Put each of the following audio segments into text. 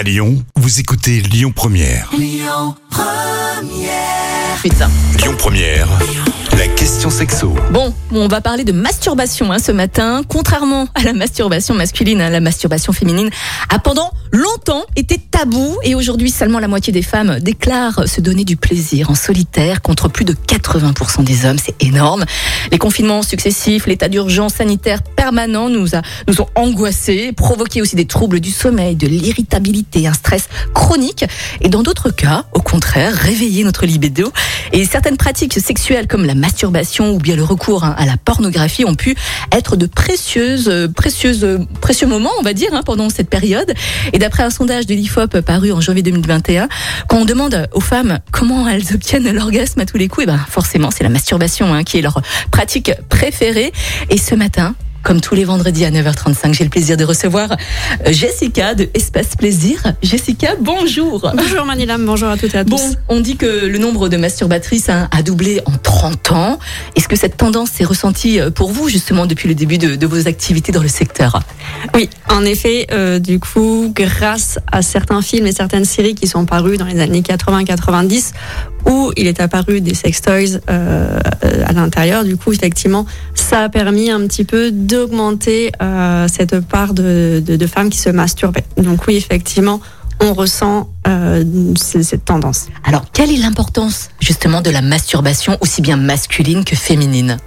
À Lyon, vous écoutez Lyon Première. Putain. Lyon Première, la question sexo. Bon, on va parler de masturbation hein, ce matin. Contrairement à la masturbation masculine, hein, la masturbation féminine a pendant longtemps été tabou et aujourd'hui seulement la moitié des femmes déclarent se donner du plaisir en solitaire contre plus de 80% des hommes. C'est énorme. Les confinements successifs, l'état d'urgence sanitaire permanent nous, a, nous ont angoissés, provoqué aussi des troubles du sommeil, de l'irritabilité, un stress chronique et dans d'autres cas, au contraire, réveiller notre libido. Et certaines pratiques sexuelles comme la masturbation ou bien le recours hein, à la pornographie ont pu être de précieuses, euh, précieuses, euh, précieux moments, on va dire, hein, pendant cette période. Et d'après un sondage de l'IFOP paru en janvier 2021, quand on demande aux femmes comment elles obtiennent l'orgasme à tous les coups, et ben forcément c'est la masturbation hein, qui est leur pratique préférée. Et ce matin, comme tous les vendredis à 9h35, j'ai le plaisir de recevoir euh, Jessica de Espace Plaisir. Jessica, bonjour. Bonjour Manilam, bonjour à toutes et à tous. Bon, on dit que le nombre de masturbatrices hein, a doublé en 30 ans. Est-ce que cette tendance s'est ressentie euh, pour vous justement depuis le début de, de vos activités dans le secteur? Oui, en effet, euh, du coup, grâce à certains films et certaines séries qui sont parus dans les années 80-90, où il est apparu des sextoys euh, à l'intérieur, du coup, effectivement, ça a permis un petit peu d'augmenter euh, cette part de femmes qui se masturbaient. Donc oui, effectivement, on ressent euh, cette tendance. Alors, quelle est l'importance justement de la masturbation aussi bien masculine que féminine?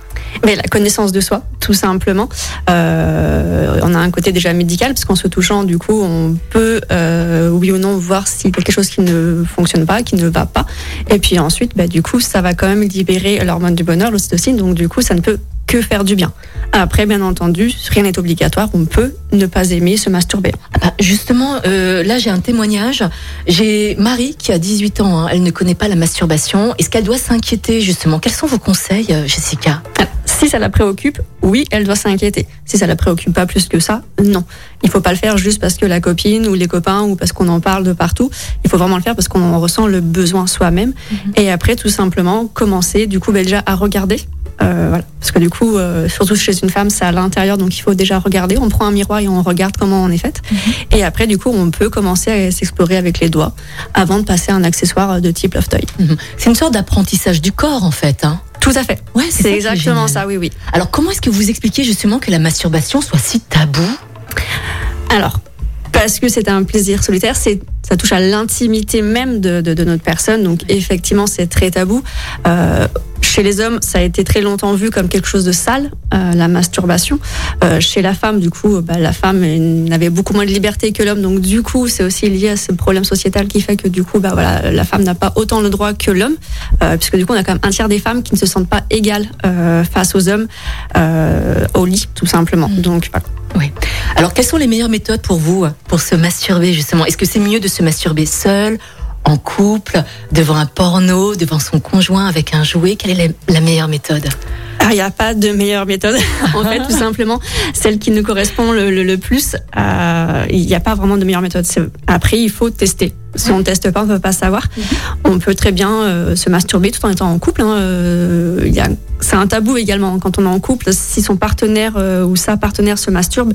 Mais la connaissance de soi, tout simplement. Euh, on a un côté déjà médical, parce qu'en se touchant, du coup, on peut, euh, oui ou non, voir s'il y a quelque chose qui ne fonctionne pas, qui ne va pas. Et puis ensuite, bah, du coup, ça va quand même libérer l'hormone du bonheur, l'ocytocine, donc du coup, ça ne peut que faire du bien. Après, bien entendu, rien n'est obligatoire, on peut ne pas aimer se masturber. Ah bah, Justement, euh, là j'ai un témoignage. J'ai Marie qui a 18 ans, hein. elle ne connaît pas la masturbation. Est-ce qu'elle doit s'inquiéter justement? Quels sont vos conseils, euh, Jessica? Alors, Si ça la préoccupe, oui, elle doit s'inquiéter. Si ça la préoccupe pas plus que ça, non. Il faut pas le faire juste parce que la copine ou les copains ou parce qu'on en parle de partout. Il faut vraiment le faire parce qu'on en ressent le besoin soi-même. Et après, tout simplement, commencer du coup bah, déjà à regarder. Euh, voilà. Parce que du coup, euh, surtout chez une femme, c'est à l'intérieur, donc il faut déjà regarder. On prend un miroir et on regarde comment on est faite. Et après, du coup, on peut commencer à s'explorer avec les doigts avant de passer à un accessoire de type love toy. Mhm. C'est une sorte d'apprentissage du corps en fait. Hein. Tout à fait. Ouais, C'est est exactement ça, oui, oui. Alors comment est-ce que vous expliquez justement que la masturbation soit si tabou? Alors, parce que c'est un plaisir solitaire, c'est ça touche à l'intimité même de, de, de notre personne, donc effectivement c'est très tabou. Euh, chez les hommes, ça a été très longtemps vu comme quelque chose de sale, euh, la masturbation. Euh, chez la femme, du coup, bah, la femme n'avait beaucoup moins de liberté que l'homme, donc du coup, c'est aussi lié à ce problème sociétal qui fait que du coup, bah, voilà, la femme n'a pas autant le droit que l'homme, euh, puisque du coup, on a quand même un tiers des femmes qui ne se sentent pas égales face aux hommes au lit, tout simplement. Mm. Donc, voilà. Oui. Alors quelles sont les meilleures méthodes pour vous pour se masturber justement? Est-ce que c'est mieux de se masturber seul en couple, devant un porno, devant son conjoint, avec un jouet Quelle est la, la meilleure méthode? Ah, Il n'y a pas de meilleure méthode. en fait, tout simplement, celle qui nous correspond le, le, le plus. euh, Il n'y a pas vraiment de meilleure méthode. Après, il faut tester. Si on ne teste pas, on ne peut pas savoir. On peut très bien euh, se masturber tout en étant en couple. hein. Euh, C'est un tabou également quand on est en couple. Si son partenaire ou sa partenaire se masturbe,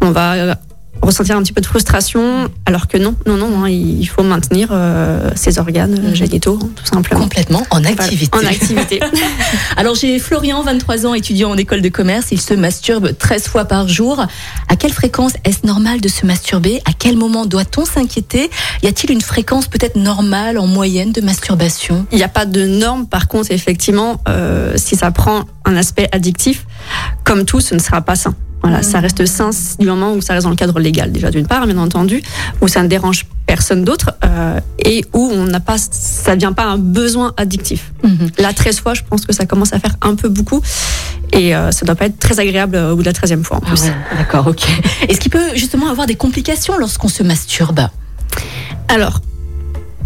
on va ressentir un petit peu de frustration, alors que non, non, non, hein, il faut maintenir euh, ses organes euh, Mhm. génitaux, hein, tout simplement. Complètement en Voilà, activité. en activité. Alors j'ai Florian, 23 ans, étudiant en école de commerce. Il se masturbe 13 fois par jour. À quelle fréquence est-ce normal de se masturber? À quel moment doit-on s'inquiéter? Y a-t-il une fréquence peut-être normale en moyenne de masturbation? Il n'y a pas de norme, par contre, effectivement, euh, si ça prend un aspect addictif, comme tout, ce ne sera pas sain. Voilà, ça reste sain du moment où ça reste dans le cadre légal, déjà d'une part, bien entendu, où ça ne dérange personne d'autre euh, et où on n'a pas, ça ne devient pas un besoin addictif. Mhm. La 13 fois, je pense que ça commence à faire un peu beaucoup et euh, ça doit pas être très agréable euh, au bout de la 13e fois en Ah plus. ouais, D'accord, ok. Est-ce qu'il peut justement avoir des complications lorsqu'on se masturbe? Alors,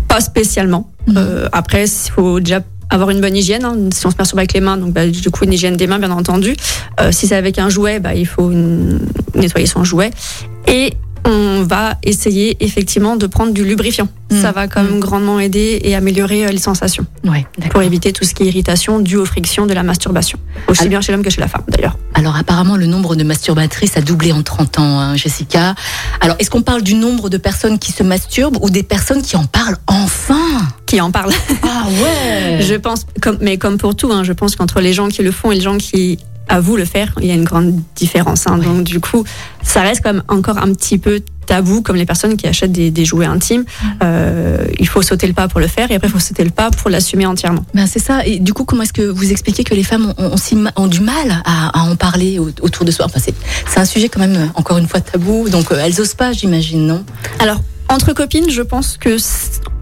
pas spécialement. Mhm. Euh, après, il faut déjà avoir une bonne hygiène. hein. Si on se masturbe avec les mains, donc bah, du coup une hygiène des mains, bien entendu. Euh, si c'est avec un jouet, bah, il faut une- nettoyer son jouet. Et on va essayer effectivement de prendre du lubrifiant. Mm. Ça va quand même grandement aider et améliorer euh, les sensations Ouais, pour éviter tout ce qui est irritation due aux frictions de la masturbation. Aussi bien chez l'homme que chez la femme d'ailleurs. Alors apparemment le nombre de masturbatrices a doublé en 30 ans, hein, Jessica. Alors est-ce qu'on parle du nombre de personnes qui se masturbent ou des personnes qui en parlent enfin? Qui en parle Ah ouais Je pense, comme, mais comme pour tout, hein, je pense qu'entre les gens qui le font et les gens qui avouent le faire, il y a une grande différence. hein. Donc du coup, ça reste quand même encore un petit peu tabou, comme les personnes qui achètent des, des jouets intimes. Euh, il faut sauter le pas pour le faire, et après il faut sauter le pas pour l'assumer entièrement. Ben c'est ça. Et du coup, comment est-ce que vous expliquez que les femmes ont, du mal à, à en parler au- autour de soi? Enfin, c'est un sujet quand même, encore une fois, tabou. Donc, euh, elles osent pas, j'imagine, non? Alors, entre copines, je pense que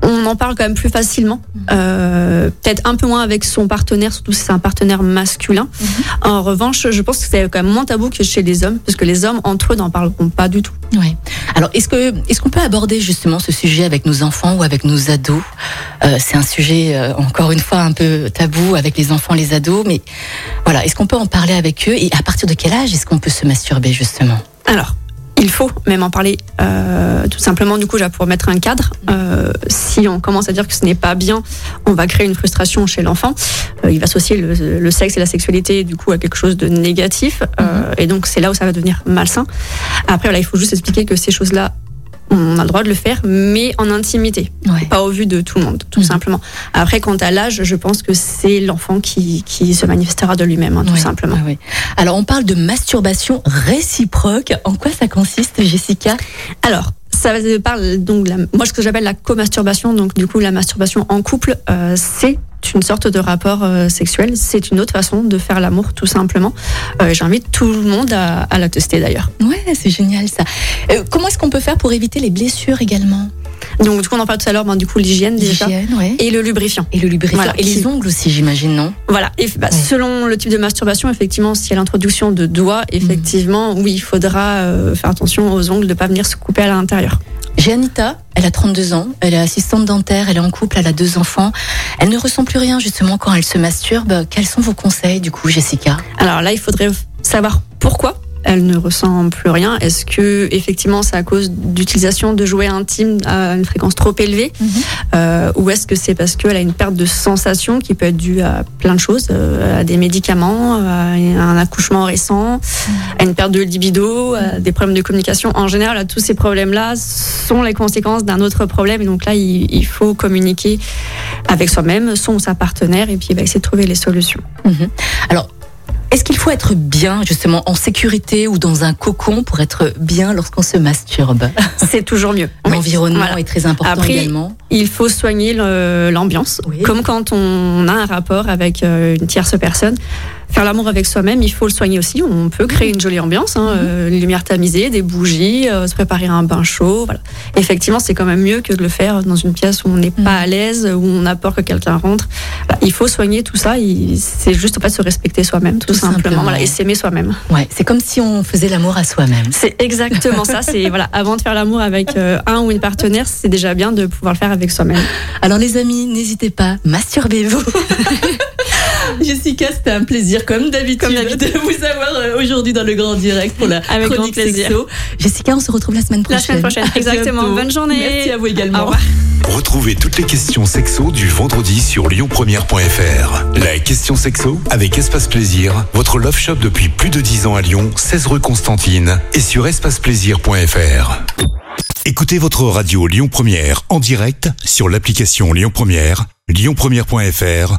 on en parle quand même plus facilement. Euh, Peut-être un peu moins avec son partenaire, surtout si c'est un partenaire masculin. En revanche, je pense que c'est quand même moins tabou que chez les hommes, parce que les hommes entre eux n'en parleront pas du tout. Ouais. Alors, est-ce que est-ce qu'on peut aborder justement ce sujet avec nos enfants ou avec nos ados? Euh, C'est un sujet euh, encore une fois un peu tabou avec les enfants, les ados, mais voilà, est-ce qu'on peut en parler avec eux? Et à partir de quel âge est-ce qu'on peut se masturber justement? Alors, il faut même en parler. euh, tout simplement, du coup, déjà pour mettre un cadre. Euh, si on commence à dire que ce n'est pas bien, on va créer une frustration chez l'enfant. Euh, il va associer le, le sexe et la sexualité, du coup, à quelque chose de négatif. Euh, et donc, c'est là où ça va devenir malsain. Après, voilà, il faut juste expliquer que ces choses-là, on a le droit de le faire, mais en intimité, Ouais. pas au vu de tout le monde, tout Mhm. simplement. Après, quant à l'âge, je pense que c'est l'enfant qui, qui se manifestera de lui-même, hein, tout Ouais, simplement. ouais. Alors, on parle de masturbation réciproque. En quoi ça consiste, Jessica? Alors, ça parle donc la- moi ce que j'appelle la co-masturbation, donc du coup la masturbation en couple, euh, c'est une sorte de rapport euh, sexuel, c'est une autre façon de faire l'amour tout simplement. Euh, J'invite tout le monde à, à la tester d'ailleurs. Ouais, c'est génial ça. Euh, comment est-ce qu'on peut faire pour éviter les blessures également? Donc du coup on en parle tout à l'heure, ben, du coup l'hygiène déjà ouais. et le lubrifiant. Et le lubrifiant. Voilà. Et les ongles aussi, j'imagine, non? Voilà. Et bah, Ouais. selon le type de masturbation, effectivement, s'il y a l'introduction de doigts, effectivement, oui, il faudra euh, faire attention aux ongles de ne pas venir se couper à l'intérieur. J'ai Anita, elle a 32 ans, elle est assistante dentaire, elle est en couple, elle a deux enfants. Elle ne ressent plus rien justement quand elle se masturbe. Quels sont vos conseils du coup, Jessica? Alors là, il faudrait savoir pourquoi elle ne ressent plus rien. Est-ce que effectivement c'est à cause d'utilisation de jouets intimes à une fréquence trop élevée, Mhm. Euh, ou est-ce que c'est parce qu'elle a une perte de sensation qui peut être due à plein de choses, euh, à des médicaments, à un accouchement récent, à une perte de libido, à des problèmes de communication. En général, à tous ces problèmes-là sont les conséquences d'un autre problème. Et donc là, il, il faut communiquer avec soi-même, son ou sa partenaire, et puis bah, essayer de trouver les solutions. Mhm. Alors, est-ce qu'il faut être bien justement en sécurité ou dans un cocon pour être bien lorsqu'on se masturbe? C'est toujours mieux. Oui. L'environnement Voilà. est très important Après, également. Il faut soigner l'ambiance, Oui. comme quand on a un rapport avec euh, une tierce personne. Faire l'amour avec soi-même, il faut le soigner aussi. On peut créer une jolie ambiance, hein, euh, une lumière tamisée, des bougies, euh, se préparer un bain chaud. Voilà. Effectivement, c'est quand même mieux que de le faire dans une pièce où on n'est pas à l'aise, où on a peur que quelqu'un rentre. Voilà. Il faut soigner tout ça. C'est juste fait se respecter soi-même, tout, Tout simplement, simplement. Voilà, et s'aimer soi-même. Ouais, c'est comme si on faisait l'amour à soi-même. C'est exactement ça. C'est voilà, avant de faire l'amour avec euh, un ou une partenaire, c'est déjà bien de pouvoir le faire avec soi-même. Alors les amis, n'hésitez pas, masturbez-vous. Jessica, c'était un plaisir comme d'habitude de vous avoir euh, aujourd'hui dans le grand direct pour la Avec grand chronique plaisir. sexo. Jessica, on se retrouve la semaine prochaine. La semaine prochaine, À exactement. bientôt. Bonne journée. Merci à vous également. Au revoir. Retrouvez toutes les questions sexo du vendredi sur lyonpremière.fr. La question sexo avec Espace Plaisir, votre love shop depuis plus de 10 ans à Lyon, 16 rue Constantine et sur espaceplaisir.fr. Écoutez votre radio Lyon Première en direct sur l'application Lyon Première, lyonpremière.fr